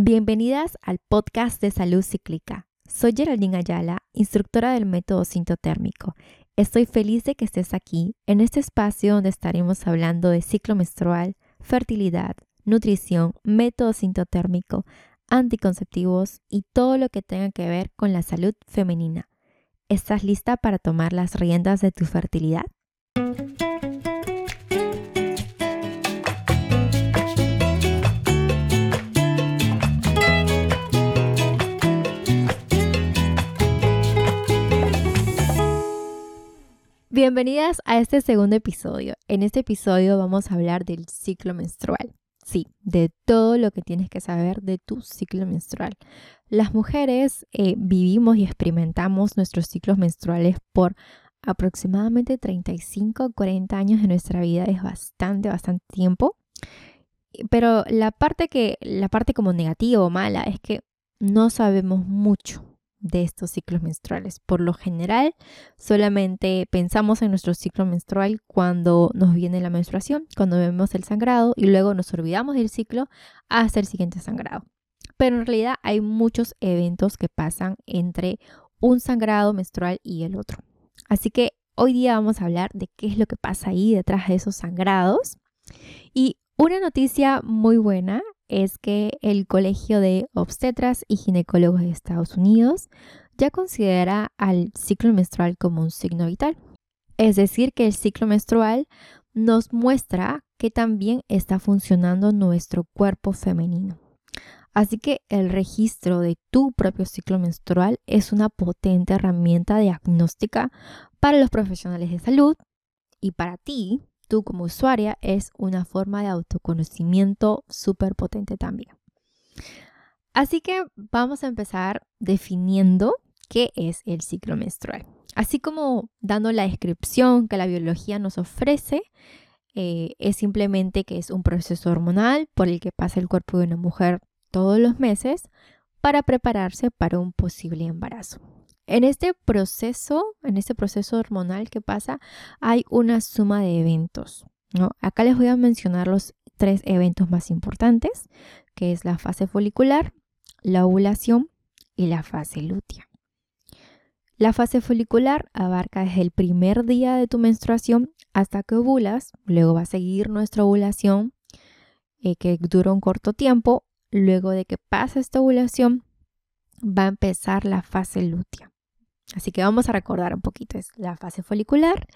Bienvenidas al podcast de salud cíclica. Soy Geraldine Ayala, instructora del método sintotérmico. Estoy feliz de que estés aquí en este espacio donde estaremos hablando de ciclo menstrual, fertilidad, nutrición, método sintotérmico, anticonceptivos y todo lo que tenga que ver con la salud femenina. ¿Estás lista para tomar las riendas de tu fertilidad? Bienvenidas a este segundo episodio. En este episodio vamos a hablar del ciclo menstrual. Sí, de todo lo que tienes que saber de tu ciclo menstrual. Las mujeres eh, vivimos y experimentamos nuestros ciclos menstruales por aproximadamente 35 40 años de nuestra vida. Es bastante, bastante tiempo. Pero la parte que, la parte como negativa o mala es que no sabemos mucho de estos ciclos menstruales. Por lo general, solamente pensamos en nuestro ciclo menstrual cuando nos viene la menstruación, cuando vemos el sangrado y luego nos olvidamos del ciclo hasta el siguiente sangrado. Pero en realidad hay muchos eventos que pasan entre un sangrado menstrual y el otro. Así que hoy día vamos a hablar de qué es lo que pasa ahí detrás de esos sangrados. Y una noticia muy buena es que el Colegio de Obstetras y Ginecólogos de Estados Unidos ya considera al ciclo menstrual como un signo vital. Es decir, que el ciclo menstrual nos muestra que también está funcionando nuestro cuerpo femenino. Así que el registro de tu propio ciclo menstrual es una potente herramienta diagnóstica para los profesionales de salud y para ti tú como usuaria es una forma de autoconocimiento súper potente también. Así que vamos a empezar definiendo qué es el ciclo menstrual. Así como dando la descripción que la biología nos ofrece, eh, es simplemente que es un proceso hormonal por el que pasa el cuerpo de una mujer todos los meses para prepararse para un posible embarazo. En este proceso, en este proceso hormonal que pasa, hay una suma de eventos. Acá les voy a mencionar los tres eventos más importantes, que es la fase folicular, la ovulación y la fase lútea. La fase folicular abarca desde el primer día de tu menstruación hasta que ovulas, luego va a seguir nuestra ovulación eh, que dura un corto tiempo, luego de que pasa esta ovulación va a empezar la fase lútea. Así que vamos a recordar un poquito. Es la fase folicular,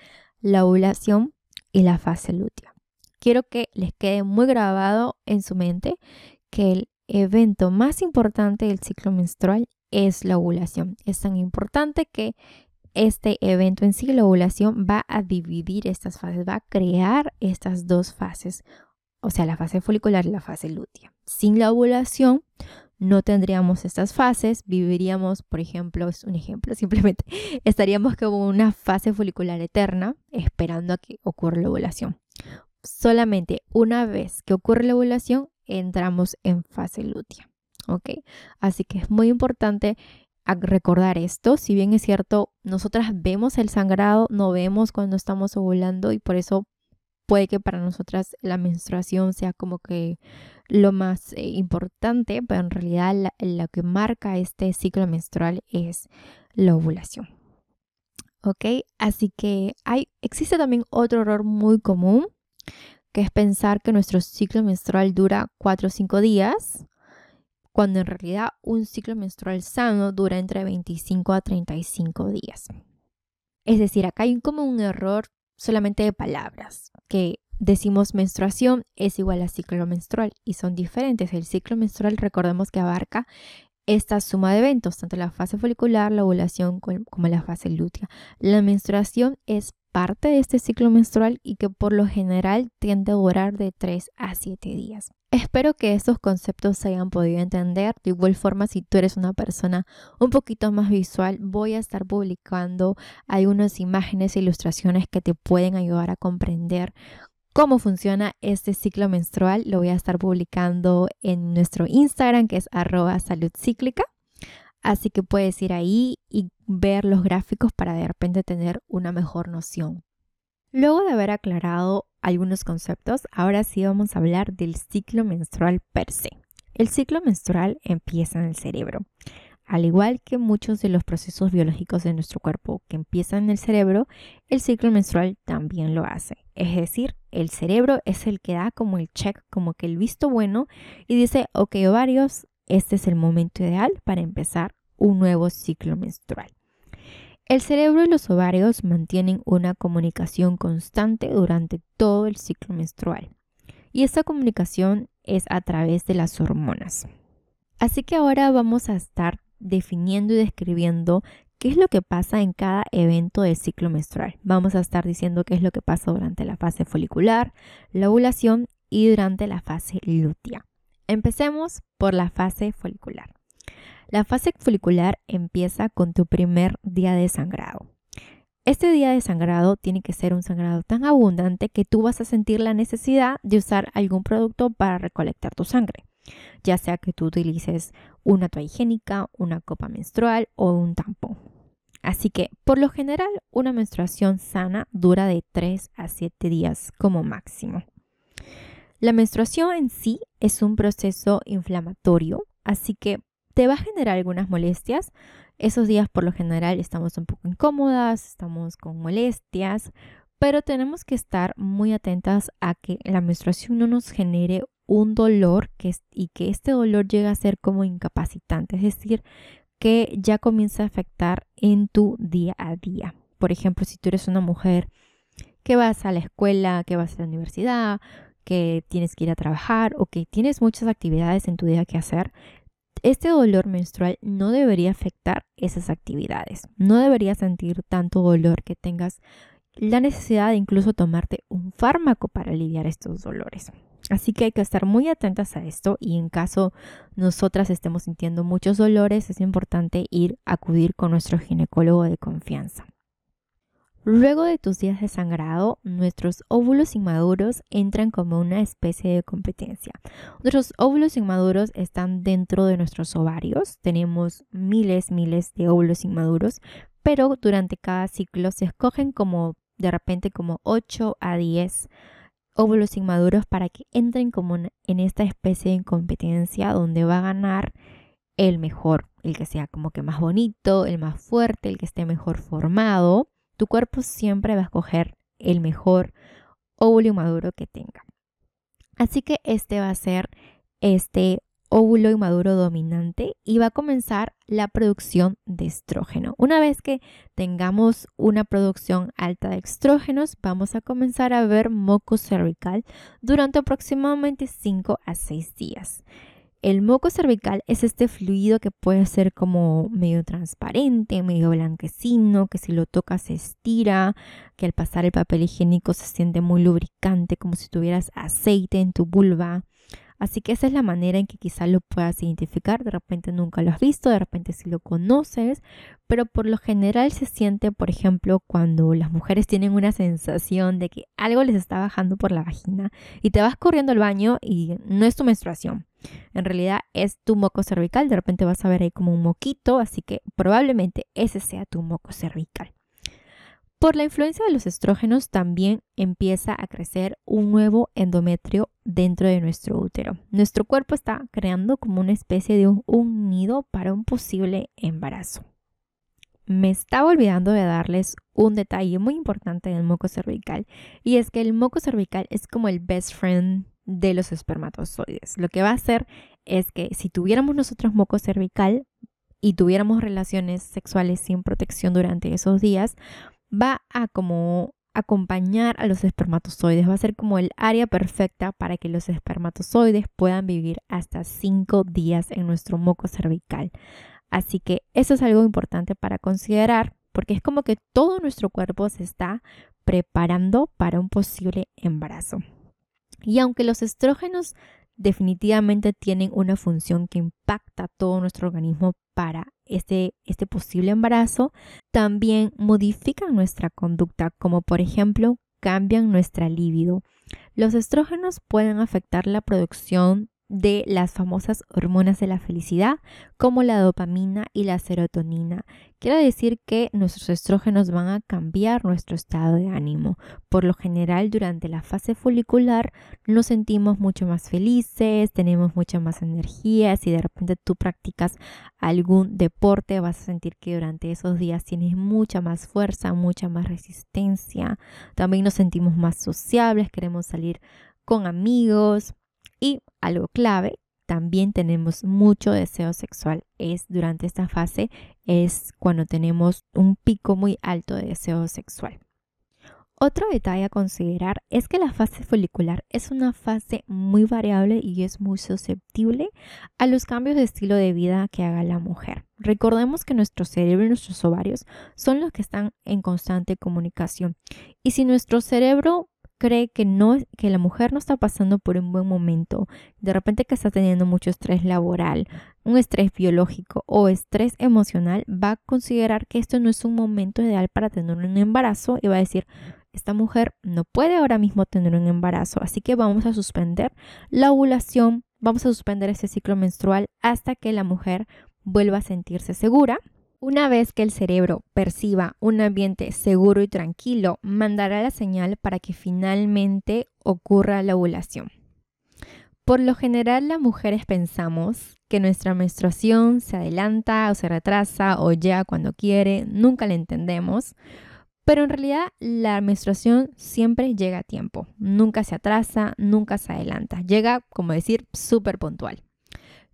la ovulación y la fase lútea. Quiero que les quede muy grabado en su mente que el evento más importante del ciclo menstrual es la ovulación. Es tan importante que este evento en sí, la ovulación, va a dividir estas fases, va a crear estas dos fases, o sea, la fase folicular y la fase lútea. Sin la ovulación no tendríamos estas fases, viviríamos, por ejemplo, es un ejemplo, simplemente estaríamos como una fase folicular eterna esperando a que ocurra la ovulación. Solamente una vez que ocurre la ovulación, entramos en fase lútea. ¿Ok? Así que es muy importante recordar esto. Si bien es cierto, nosotras vemos el sangrado, no vemos cuando estamos ovulando y por eso puede que para nosotras la menstruación sea como que lo más eh, importante, pero en realidad lo que marca este ciclo menstrual es la ovulación. ¿Ok? Así que hay, existe también otro error muy común, que es pensar que nuestro ciclo menstrual dura 4 o 5 días, cuando en realidad un ciclo menstrual sano dura entre 25 a 35 días. Es decir, acá hay como un error solamente de palabras, que decimos menstruación es igual a ciclo menstrual y son diferentes. El ciclo menstrual recordemos que abarca esta suma de eventos, tanto la fase folicular, la ovulación como la fase lútea. La menstruación es parte de este ciclo menstrual y que por lo general tiende a durar de 3 a 7 días. Espero que estos conceptos se hayan podido entender. De igual forma, si tú eres una persona un poquito más visual, voy a estar publicando algunas imágenes e ilustraciones que te pueden ayudar a comprender cómo funciona este ciclo menstrual. Lo voy a estar publicando en nuestro Instagram, que es arroba salud cíclica. Así que puedes ir ahí y ver los gráficos para de repente tener una mejor noción. Luego de haber aclarado algunos conceptos, ahora sí vamos a hablar del ciclo menstrual per se. El ciclo menstrual empieza en el cerebro. Al igual que muchos de los procesos biológicos de nuestro cuerpo que empiezan en el cerebro, el ciclo menstrual también lo hace. Es decir, el cerebro es el que da como el check, como que el visto bueno y dice, ok ovarios, este es el momento ideal para empezar un nuevo ciclo menstrual. El cerebro y los ovarios mantienen una comunicación constante durante todo el ciclo menstrual. Y esta comunicación es a través de las hormonas. Así que ahora vamos a estar definiendo y describiendo qué es lo que pasa en cada evento del ciclo menstrual. Vamos a estar diciendo qué es lo que pasa durante la fase folicular, la ovulación y durante la fase lútea. Empecemos por la fase folicular. La fase folicular empieza con tu primer día de sangrado. Este día de sangrado tiene que ser un sangrado tan abundante que tú vas a sentir la necesidad de usar algún producto para recolectar tu sangre, ya sea que tú utilices una toalla higiénica, una copa menstrual o un tampón. Así que, por lo general, una menstruación sana dura de 3 a 7 días como máximo. La menstruación en sí es un proceso inflamatorio, así que te va a generar algunas molestias, esos días por lo general estamos un poco incómodas, estamos con molestias, pero tenemos que estar muy atentas a que la menstruación no nos genere un dolor y que este dolor llegue a ser como incapacitante, es decir, que ya comienza a afectar en tu día a día. Por ejemplo, si tú eres una mujer que vas a la escuela, que vas a la universidad, que tienes que ir a trabajar o que tienes muchas actividades en tu día que hacer, este dolor menstrual no debería afectar esas actividades. No deberías sentir tanto dolor que tengas la necesidad de incluso tomarte un fármaco para aliviar estos dolores. Así que hay que estar muy atentas a esto y en caso nosotras estemos sintiendo muchos dolores es importante ir a acudir con nuestro ginecólogo de confianza. Luego de tus días de sangrado, nuestros óvulos inmaduros entran como una especie de competencia. Nuestros óvulos inmaduros están dentro de nuestros ovarios. Tenemos miles, miles de óvulos inmaduros, pero durante cada ciclo se escogen como de repente como 8 a 10 óvulos inmaduros para que entren como en esta especie de competencia donde va a ganar el mejor, el que sea como que más bonito, el más fuerte, el que esté mejor formado tu cuerpo siempre va a escoger el mejor óvulo maduro que tenga. Así que este va a ser este óvulo inmaduro dominante y va a comenzar la producción de estrógeno. Una vez que tengamos una producción alta de estrógenos, vamos a comenzar a ver moco cervical durante aproximadamente 5 a 6 días. El moco cervical es este fluido que puede ser como medio transparente, medio blanquecino, que si lo tocas se estira, que al pasar el papel higiénico se siente muy lubricante, como si tuvieras aceite en tu vulva. Así que esa es la manera en que quizás lo puedas identificar. De repente nunca lo has visto, de repente sí lo conoces, pero por lo general se siente, por ejemplo, cuando las mujeres tienen una sensación de que algo les está bajando por la vagina y te vas corriendo al baño y no es tu menstruación. En realidad es tu moco cervical, de repente vas a ver ahí como un moquito, así que probablemente ese sea tu moco cervical. Por la influencia de los estrógenos también empieza a crecer un nuevo endometrio dentro de nuestro útero. Nuestro cuerpo está creando como una especie de un, nido para un posible embarazo. Me estaba olvidando de darles un detalle muy importante del moco cervical y es que el moco cervical es como el best friend de los espermatozoides. Lo que va a hacer es que si tuviéramos nosotros moco cervical y tuviéramos relaciones sexuales sin protección durante esos días, va a como acompañar a los espermatozoides, va a ser como el área perfecta para que los espermatozoides puedan vivir hasta 5 días en nuestro moco cervical. Así que eso es algo importante para considerar porque es como que todo nuestro cuerpo se está preparando para un posible embarazo. Y aunque los estrógenos definitivamente tienen una función que impacta todo nuestro organismo para este, este posible embarazo, también modifican nuestra conducta, como por ejemplo cambian nuestra libido. Los estrógenos pueden afectar la producción de las famosas hormonas de la felicidad como la dopamina y la serotonina. Quiere decir que nuestros estrógenos van a cambiar nuestro estado de ánimo. Por lo general, durante la fase folicular nos sentimos mucho más felices, tenemos mucha más energía. Si de repente tú practicas algún deporte, vas a sentir que durante esos días tienes mucha más fuerza, mucha más resistencia. También nos sentimos más sociables, queremos salir con amigos y algo clave, también tenemos mucho deseo sexual. Es durante esta fase, es cuando tenemos un pico muy alto de deseo sexual. Otro detalle a considerar es que la fase folicular es una fase muy variable y es muy susceptible a los cambios de estilo de vida que haga la mujer. Recordemos que nuestro cerebro y nuestros ovarios son los que están en constante comunicación. Y si nuestro cerebro cree que no que la mujer no está pasando por un buen momento, de repente que está teniendo mucho estrés laboral, un estrés biológico o estrés emocional, va a considerar que esto no es un momento ideal para tener un embarazo y va a decir, esta mujer no puede ahora mismo tener un embarazo, así que vamos a suspender la ovulación, vamos a suspender ese ciclo menstrual hasta que la mujer vuelva a sentirse segura una vez que el cerebro perciba un ambiente seguro y tranquilo, mandará la señal para que finalmente ocurra la ovulación. Por lo general, las mujeres pensamos que nuestra menstruación se adelanta o se retrasa o ya cuando quiere, nunca la entendemos, pero en realidad la menstruación siempre llega a tiempo, nunca se atrasa, nunca se adelanta, llega, como decir, súper puntual.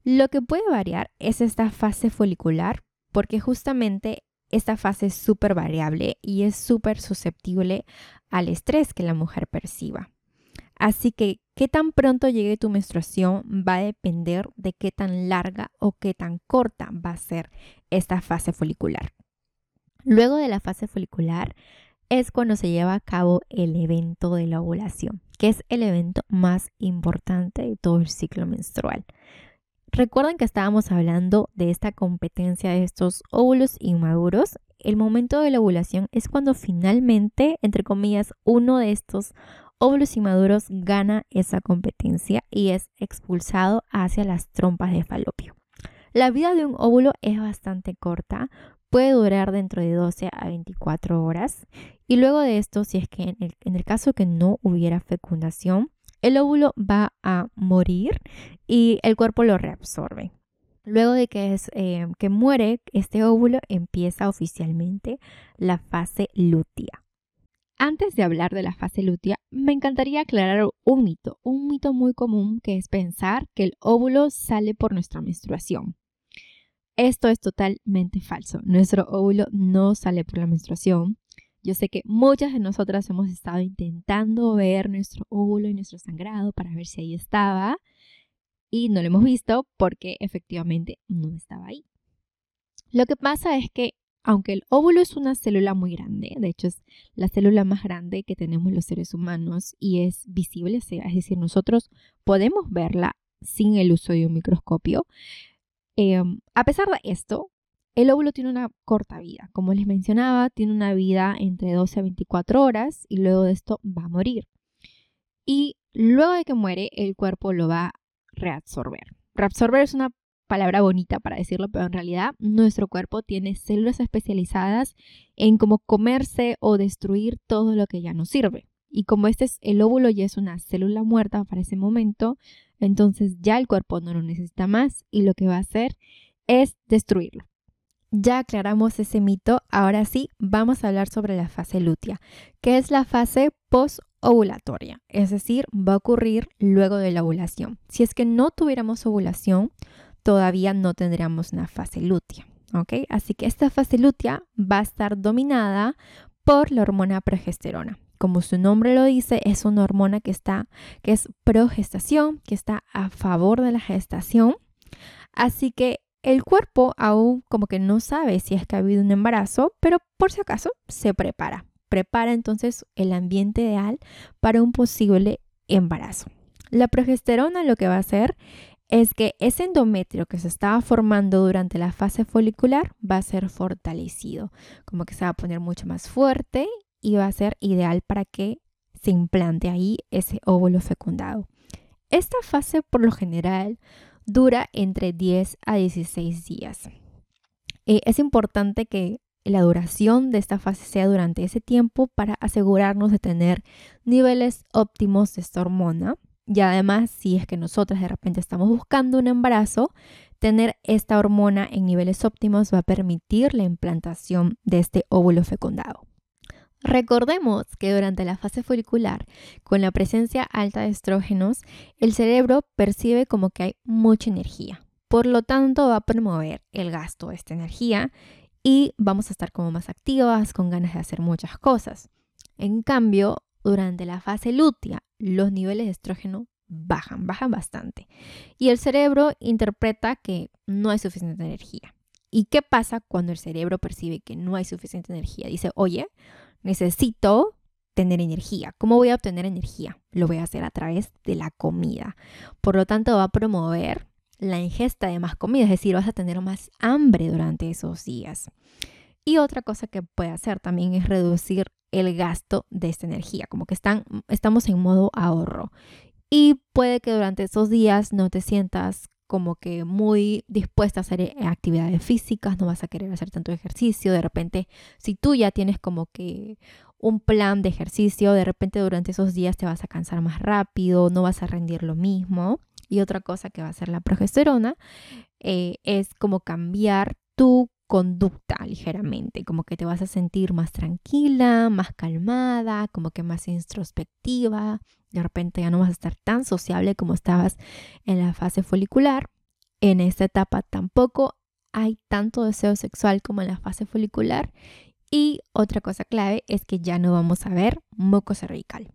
Lo que puede variar es esta fase folicular porque justamente esta fase es súper variable y es súper susceptible al estrés que la mujer perciba. Así que qué tan pronto llegue tu menstruación va a depender de qué tan larga o qué tan corta va a ser esta fase folicular. Luego de la fase folicular es cuando se lleva a cabo el evento de la ovulación, que es el evento más importante de todo el ciclo menstrual. Recuerden que estábamos hablando de esta competencia de estos óvulos inmaduros. El momento de la ovulación es cuando finalmente, entre comillas, uno de estos óvulos inmaduros gana esa competencia y es expulsado hacia las trompas de falopio. La vida de un óvulo es bastante corta, puede durar dentro de 12 a 24 horas y luego de esto, si es que en el, caso que no hubiera fecundación, el óvulo va a morir y el cuerpo lo reabsorbe. Luego de que, es, eh, que muere este óvulo, empieza oficialmente la fase lútea. Antes de hablar de la fase lútea, me encantaría aclarar un mito, un mito muy común que es pensar que el óvulo sale por nuestra menstruación. Esto es totalmente falso. Nuestro óvulo no sale por la menstruación. Yo sé que muchas de nosotras hemos estado intentando ver nuestro óvulo y nuestro sangrado para ver si ahí estaba y no lo hemos visto porque efectivamente no estaba ahí. Lo que pasa es que aunque el óvulo es una célula muy grande, de hecho es la célula más grande que tenemos los seres humanos y es visible, es decir, nosotros podemos verla sin el uso de un microscopio. Em, a pesar de esto, el óvulo tiene una corta vida. Como les mencionaba, tiene una vida entre 12 a 24 horas y luego de esto va a morir. Y luego de que muere, el cuerpo lo va a reabsorber. Reabsorber es una palabra bonita para decirlo, pero en realidad nuestro cuerpo tiene células especializadas en cómo comerse o destruir todo lo que ya no sirve. Y como este es el óvulo ya es una célula muerta para ese momento, entonces ya el cuerpo no lo necesita más y lo que va a hacer es destruirlo. Ya aclaramos ese mito, ahora sí vamos a hablar sobre la fase lútea, que es la fase post-ovulatoria, es decir, va a ocurrir luego de la ovulación. Si es que no tuviéramos ovulación, todavía no tendríamos una fase lútea, ¿ok? Así que esta fase lútea va a estar dominada por la hormona progesterona. Como su nombre lo dice, es una hormona que está, que es progestación, que está a favor de la gestación. Así que el cuerpo aún como que no sabe si es que ha habido un embarazo, pero por si acaso se prepara. Prepara entonces el ambiente ideal para un posible embarazo. La progesterona lo que va a hacer es que ese endometrio que se estaba formando durante la fase folicular va a ser fortalecido, como que se va a poner mucho más fuerte y va a ser ideal para que se implante ahí ese óvulo fecundado. Esta fase por lo general dura entre 10 a 16 días. Eh, es importante que la duración de esta fase sea durante ese tiempo para asegurarnos de tener niveles óptimos de esta hormona. Y además, si es que nosotras de repente estamos buscando un embarazo, tener esta hormona en niveles óptimos va a permitir la implantación de este óvulo fecundado. Recordemos que durante la fase folicular, con la presencia alta de estrógenos, el cerebro percibe como que hay mucha energía. Por lo tanto, va a promover el gasto de esta energía y vamos a estar como más activas, con ganas de hacer muchas cosas. En cambio, durante la fase lútea, los niveles de estrógeno bajan, bajan bastante. Y el cerebro interpreta que no hay suficiente energía. ¿Y qué pasa cuando el cerebro percibe que no hay suficiente energía? Dice, oye, necesito tener energía. ¿Cómo voy a obtener energía? Lo voy a hacer a través de la comida. Por lo tanto, va a promover la ingesta de más comida, es decir, vas a tener más hambre durante esos días. Y otra cosa que puede hacer también es reducir el gasto de esta energía, como que están, estamos en modo ahorro. Y puede que durante esos días no te sientas como que muy dispuesta a hacer eh, actividades físicas, no vas a querer hacer tanto ejercicio, de repente si tú ya tienes como que un plan de ejercicio, de repente durante esos días te vas a cansar más rápido, no vas a rendir lo mismo. Y otra cosa que va a hacer la progesterona eh, es como cambiar tu conducta ligeramente, como que te vas a sentir más tranquila, más calmada, como que más introspectiva, de repente ya no vas a estar tan sociable como estabas en la fase folicular. En esta etapa tampoco hay tanto deseo sexual como en la fase folicular. Y otra cosa clave es que ya no vamos a ver moco cervical.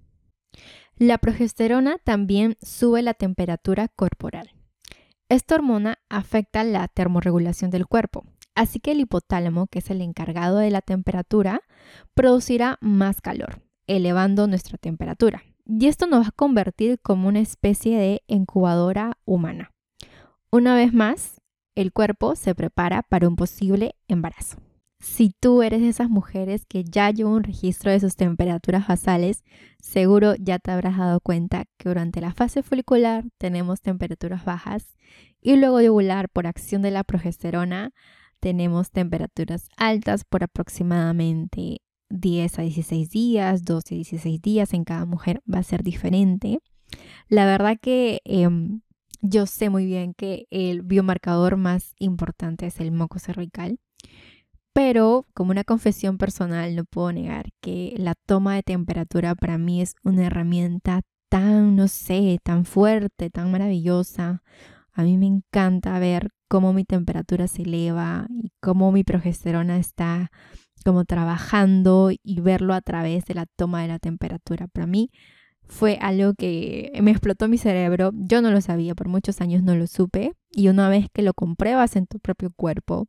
La progesterona también sube la temperatura corporal. Esta hormona afecta la termorregulación del cuerpo, así que el hipotálamo, que es el encargado de la temperatura, producirá más calor, elevando nuestra temperatura y esto nos va a convertir como una especie de incubadora humana. Una vez más, el cuerpo se prepara para un posible embarazo. Si tú eres de esas mujeres que ya lleva un registro de sus temperaturas basales, seguro ya te habrás dado cuenta que durante la fase folicular tenemos temperaturas bajas y luego de ovular por acción de la progesterona tenemos temperaturas altas por aproximadamente 10 a 16 días, 12 a 16 días en cada mujer va a ser diferente. La verdad que em, yo sé muy bien que el biomarcador más importante es el moco cervical, pero como una confesión personal no puedo negar que la toma de temperatura para mí es una herramienta tan, no sé, tan fuerte, tan maravillosa. A mí me encanta ver cómo mi temperatura se eleva y cómo mi progesterona está como trabajando y verlo a través de la toma de la temperatura. Para mí fue algo que me explotó mi cerebro. Yo no lo sabía, por muchos años no lo supe. Y una vez que lo compruebas en tu propio cuerpo,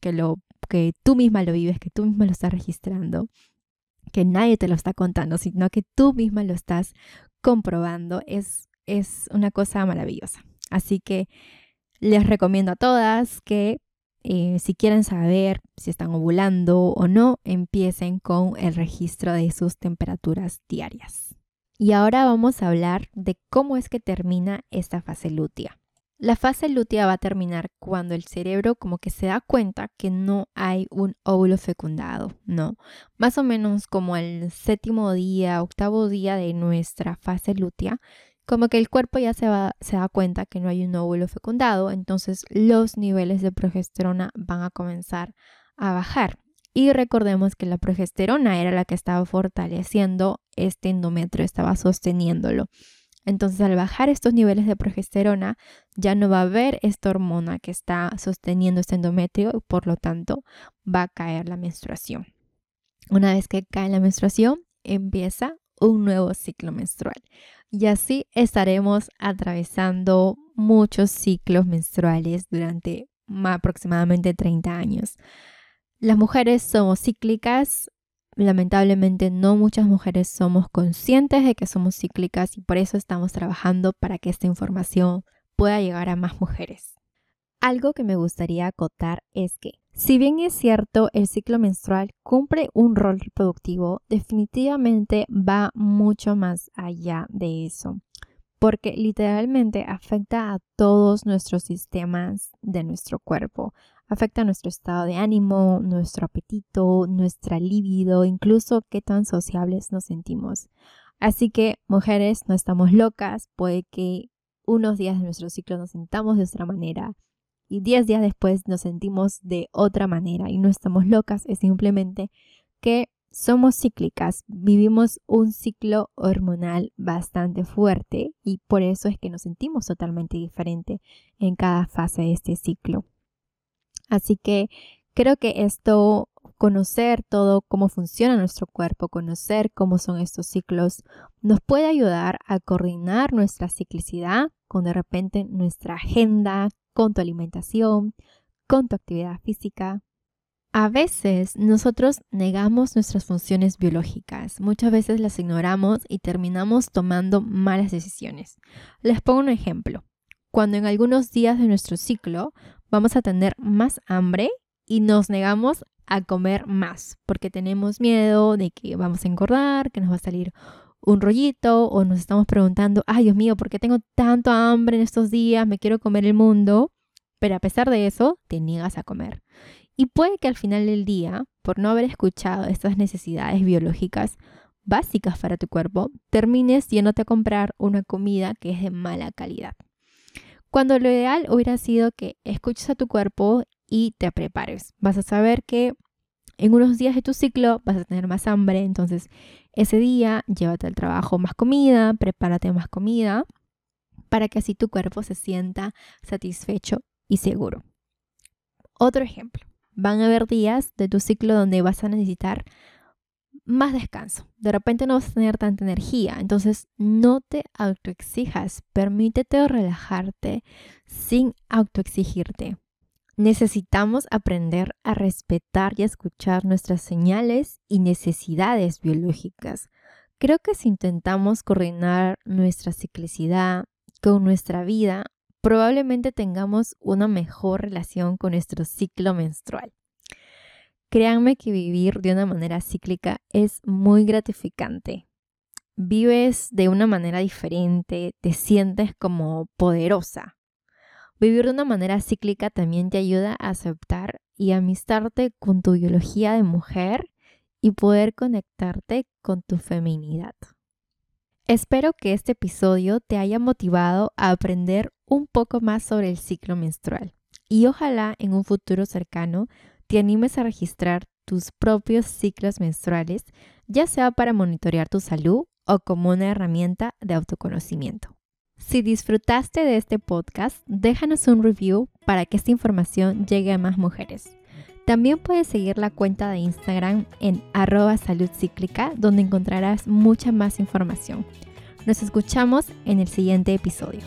que, lo, que tú misma lo vives, que tú misma lo estás registrando, que nadie te lo está contando, sino que tú misma lo estás comprobando, es, es una cosa maravillosa. Así que les recomiendo a todas que eh, si quieren saber si están ovulando o no, empiecen con el registro de sus temperaturas diarias. Y ahora vamos a hablar de cómo es que termina esta fase lútea. La fase lútea va a terminar cuando el cerebro como que se da cuenta que no hay un óvulo fecundado, ¿no? Más o menos como el séptimo día, octavo día de nuestra fase lútea, como que el cuerpo ya se, da cuenta que no hay un óvulo fecundado, entonces los niveles de progesterona van a comenzar a bajar. Y recordemos que la progesterona era la que estaba fortaleciendo este endometrio, estaba sosteniéndolo. Entonces, al bajar estos niveles de progesterona, ya no va a haber esta hormona que está sosteniendo este endometrio y por lo tanto va a caer la menstruación. Una vez que cae la menstruación, empieza un nuevo ciclo menstrual. Y así estaremos atravesando muchos ciclos menstruales durante aproximadamente 30 años. Las mujeres somos cíclicas, lamentablemente no muchas mujeres somos conscientes de que somos cíclicas y por eso estamos trabajando para que esta información pueda llegar a más mujeres. Algo que me gustaría acotar es que si bien es cierto, el ciclo menstrual cumple un rol reproductivo, definitivamente va mucho más allá de eso. porque literalmente afecta a todos nuestros sistemas de nuestro cuerpo. Afecta nuestro estado de ánimo, nuestro apetito, nuestra libido, incluso qué tan sociables nos sentimos. Así que, mujeres, no estamos locas, puede que unos días de nuestro ciclo nos sintamos de otra manera y 10 días después nos sentimos de otra manera y no estamos locas, es simplemente que somos cíclicas, vivimos un ciclo hormonal bastante fuerte y por eso es que nos sentimos totalmente diferente en cada fase de este ciclo. Así que creo que esto, conocer todo cómo funciona nuestro cuerpo, conocer cómo son estos ciclos, nos puede ayudar a coordinar nuestra ciclicidad con de repente nuestra agenda, con tu alimentación, con tu actividad física. A veces nosotros negamos nuestras funciones biológicas, muchas veces las ignoramos y terminamos tomando malas decisiones. Les pongo un ejemplo. Cuando en algunos días de nuestro ciclo vamos a tener más hambre y nos negamos a comer más porque tenemos miedo de que vamos a engordar, que nos va a salir un rollito o nos estamos preguntando, ay Dios mío, ¿por qué tengo tanto hambre en estos días? Me quiero comer el mundo. Pero a pesar de eso, te niegas a comer. Y puede que al final del día, por no haber escuchado estas necesidades biológicas básicas para tu cuerpo, termines yéndote a comprar una comida que es de mala calidad. Cuando lo ideal hubiera sido que escuches a tu cuerpo y te prepares. Vas a saber que en unos días de tu ciclo vas a tener más hambre, entonces ese día llévate al trabajo más comida, prepárate más comida para que así tu cuerpo se sienta satisfecho y seguro. Otro ejemplo, van a haber días de tu ciclo donde vas a necesitar más descanso. De repente no vas a tener tanta energía, entonces no te autoexijas, permítete relajarte sin autoexigirte. Necesitamos aprender a respetar y a escuchar nuestras señales y necesidades biológicas. Creo que si intentamos coordinar nuestra ciclicidad con nuestra vida, probablemente tengamos una mejor relación con nuestro ciclo menstrual. Créanme que vivir de una manera cíclica es muy gratificante. Vives de una manera diferente, te sientes como poderosa, Vivir de una manera cíclica también te ayuda a aceptar y amistarte con tu biología de mujer y poder conectarte con tu feminidad. Espero que este episodio te haya motivado a aprender un poco más sobre el ciclo menstrual y ojalá en un futuro cercano te animes a registrar tus propios ciclos menstruales, ya sea para monitorear tu salud o como una herramienta de autoconocimiento. Si disfrutaste de este podcast, déjanos un review para que esta información llegue a más mujeres. También puedes seguir la cuenta de Instagram en arroba donde encontrarás mucha más información. Nos escuchamos en el siguiente episodio.